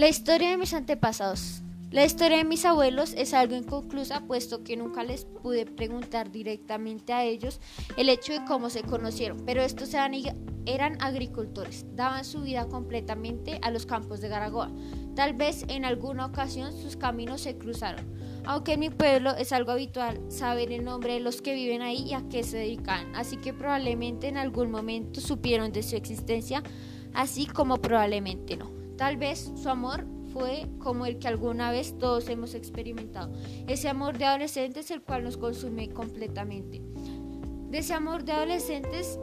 La historia de mis antepasados. La historia de mis abuelos es algo inconclusa puesto que nunca les pude preguntar directamente a ellos el hecho de cómo se conocieron, pero estos eran, agricultores, daban su vida completamente a los campos de Garagoa. Tal vez en alguna ocasión sus caminos se cruzaron, aunque en mi pueblo es algo habitual saber el nombre de los que viven ahí y a qué se dedican, así que probablemente en algún momento supieron de su existencia, así como probablemente no. Tal vez su amor fue como el que alguna vez todos hemos experimentado, ese amor de adolescentes el cual nos consume completamente. De ese amor de adolescentes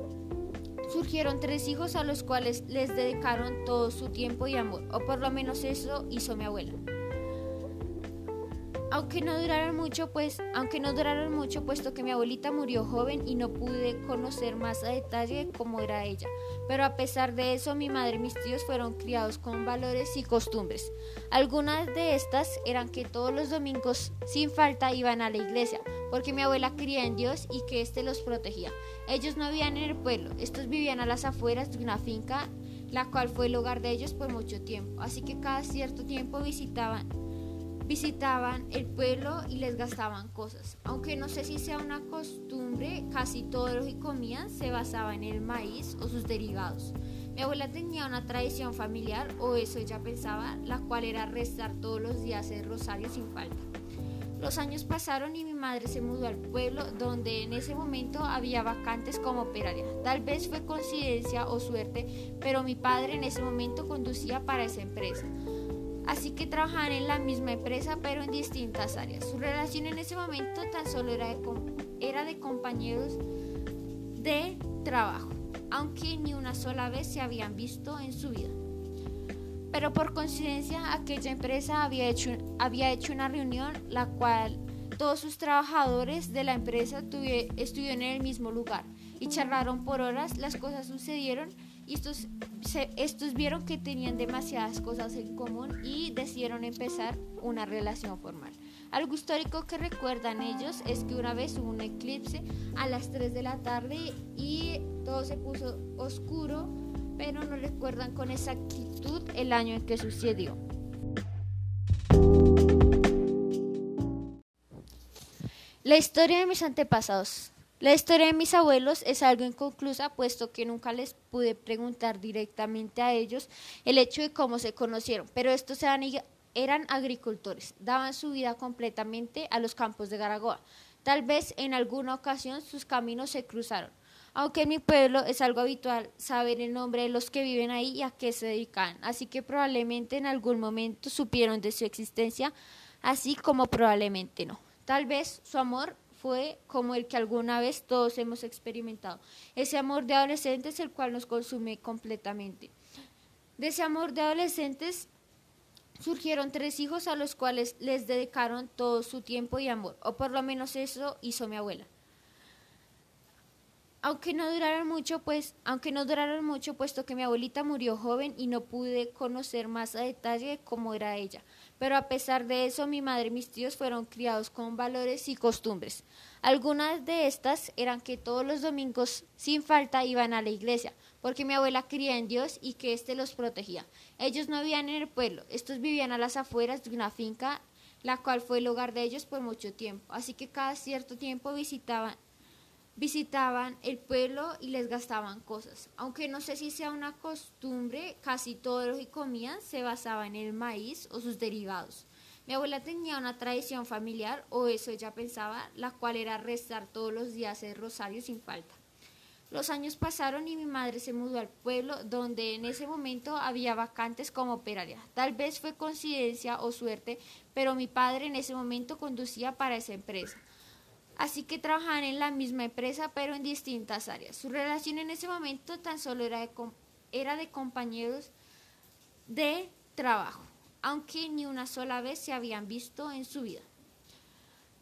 surgieron tres hijos a los cuales les dedicaron todo su tiempo y amor, o por lo menos eso hizo mi abuela. Aunque no duraron mucho, pues, aunque no duraron mucho, puesto que mi abuelita murió joven y no pude conocer más a detalle cómo era ella. Pero a pesar de eso, mi madre y mis tíos fueron criados con valores y costumbres. Algunas de estas eran que todos los domingos, sin falta, iban a la iglesia, porque mi abuela creía en Dios y que éste los protegía. Ellos no vivían en el pueblo, estos vivían a las afueras de una finca, la cual fue el hogar de ellos por mucho tiempo. Así que cada cierto tiempo visitaban visitaban el pueblo y les gastaban cosas. Aunque no sé si sea una costumbre, casi todo lo que comían se basaba en el maíz o sus derivados. Mi abuela tenía una tradición familiar, o eso ella pensaba, la cual era rezar todos los días el rosario sin falta. Los años pasaron y mi madre se mudó al pueblo donde en ese momento había vacantes como operaria. Tal vez fue coincidencia o suerte, pero mi padre en ese momento conducía para esa empresa así que trabajaban en la misma empresa pero en distintas áreas. Su relación en ese momento tan solo era de, era de compañeros de trabajo, aunque ni una sola vez se habían visto en su vida. Pero por coincidencia aquella empresa había hecho, había hecho una reunión la cual todos sus trabajadores de la empresa estuvieron en el mismo lugar y charlaron por horas, las cosas sucedieron y estos, estos vieron que tenían demasiadas cosas en común y decidieron empezar una relación formal. Algo histórico que recuerdan ellos es que una vez hubo un eclipse a las 3 de la tarde y todo se puso oscuro, pero no recuerdan con exactitud el año en que sucedió. La historia de mis antepasados. La historia de mis abuelos es algo inconclusa, puesto que nunca les pude preguntar directamente a ellos el hecho de cómo se conocieron, pero estos eran, eran agricultores, daban su vida completamente a los campos de Garagoa. Tal vez en alguna ocasión sus caminos se cruzaron, aunque en mi pueblo es algo habitual saber el nombre de los que viven ahí y a qué se dedican, así que probablemente en algún momento supieron de su existencia, así como probablemente no. Tal vez su amor fue como el que alguna vez todos hemos experimentado, ese amor de adolescentes el cual nos consume completamente. De ese amor de adolescentes surgieron tres hijos a los cuales les dedicaron todo su tiempo y amor, o por lo menos eso hizo mi abuela. Aunque no duraron mucho, pues, aunque no duraron mucho, puesto que mi abuelita murió joven y no pude conocer más a detalle cómo era ella. Pero a pesar de eso, mi madre y mis tíos fueron criados con valores y costumbres. Algunas de estas eran que todos los domingos, sin falta, iban a la iglesia, porque mi abuela creía en Dios y que éste los protegía. Ellos no vivían en el pueblo, estos vivían a las afueras de una finca, la cual fue el hogar de ellos por mucho tiempo. Así que cada cierto tiempo visitaban visitaban el pueblo y les gastaban cosas. Aunque no sé si sea una costumbre, casi todo lo que comían se basaba en el maíz o sus derivados. Mi abuela tenía una tradición familiar, o eso ella pensaba, la cual era rezar todos los días el rosario sin falta. Los años pasaron y mi madre se mudó al pueblo donde en ese momento había vacantes como operaria. Tal vez fue coincidencia o suerte, pero mi padre en ese momento conducía para esa empresa así que trabajaban en la misma empresa pero en distintas áreas. Su relación en ese momento tan solo era de, compañeros de trabajo, aunque ni una sola vez se habían visto en su vida.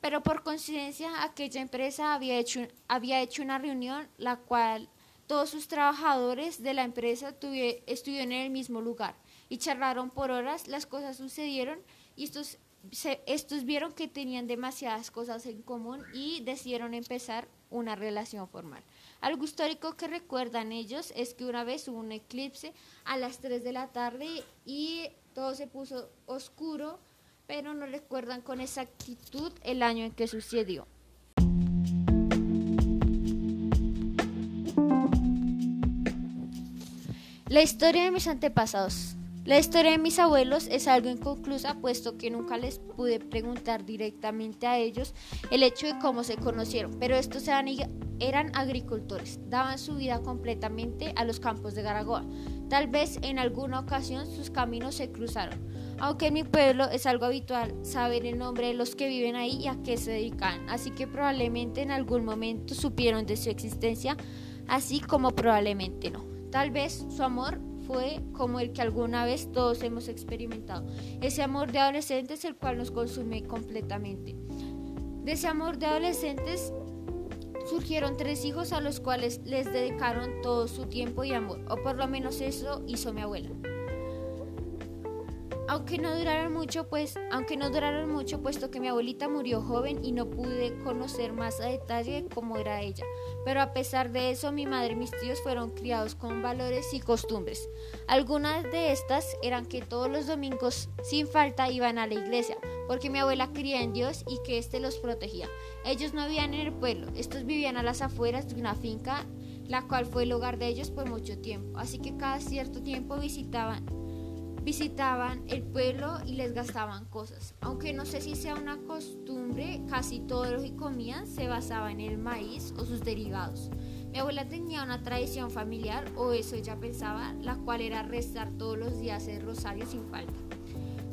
Pero por coincidencia aquella empresa había hecho, había hecho una reunión la cual todos sus trabajadores de la empresa estuvieron en el mismo lugar y charlaron por horas, las cosas sucedieron y estos estos vieron que tenían demasiadas cosas en común y decidieron empezar una relación formal. Algo histórico que recuerdan ellos es que una vez hubo un eclipse a las 3 de la tarde y todo se puso oscuro, pero no recuerdan con exactitud el año en que sucedió. La historia de mis antepasados. La historia de mis abuelos es algo inconclusa, puesto que nunca les pude preguntar directamente a ellos el hecho de cómo se conocieron, pero estos eran, agricultores, daban su vida completamente a los campos de Garagoa. Tal vez en alguna ocasión sus caminos se cruzaron, aunque en mi pueblo es algo habitual saber el nombre de los que viven ahí y a qué se dedican, así que probablemente en algún momento supieron de su existencia, así como probablemente no. Tal vez su amor fue como el que alguna vez todos hemos experimentado, ese amor de adolescentes el cual nos consume completamente. De ese amor de adolescentes surgieron tres hijos a los cuales les dedicaron todo su tiempo y amor, o por lo menos eso hizo mi abuela. Aunque no duraron mucho, pues, aunque no duraron mucho, puesto que mi abuelita murió joven y no pude conocer más a detalle cómo era ella. Pero a pesar de eso, mi madre y mis tíos fueron criados con valores y costumbres. Algunas de estas eran que todos los domingos, sin falta, iban a la iglesia, porque mi abuela creía en Dios y que éste los protegía. Ellos no vivían en el pueblo, estos vivían a las afueras de una finca, la cual fue el hogar de ellos por mucho tiempo. Así que cada cierto tiempo visitaban visitaban el pueblo y les gastaban cosas. Aunque no sé si sea una costumbre, casi todo lo que comían se basaba en el maíz o sus derivados. Mi abuela tenía una tradición familiar, o eso ella pensaba, la cual era rezar todos los días el rosario sin falta.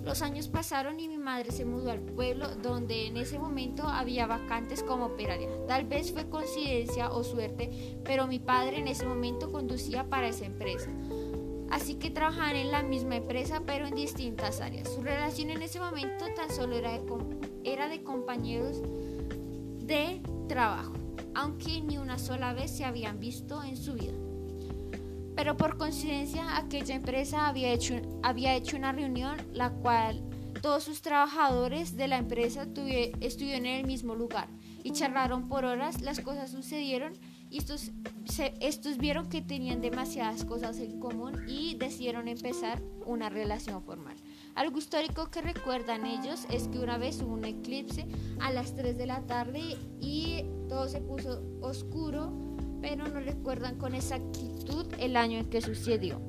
Los años pasaron y mi madre se mudó al pueblo donde en ese momento había vacantes como operaria. Tal vez fue coincidencia o suerte, pero mi padre en ese momento conducía para esa empresa así que trabajaban en la misma empresa pero en distintas áreas. Su relación en ese momento tan solo era de, era de compañeros de trabajo, aunque ni una sola vez se habían visto en su vida. Pero por coincidencia aquella empresa había hecho, había hecho una reunión la cual todos sus trabajadores de la empresa estuvieron en el mismo lugar y charlaron por horas, las cosas sucedieron y estos, estos vieron que tenían demasiadas cosas en común y decidieron empezar una relación formal. Algo histórico que recuerdan ellos es que una vez hubo un eclipse a las 3 de la tarde y todo se puso oscuro, pero no recuerdan con exactitud el año en que sucedió.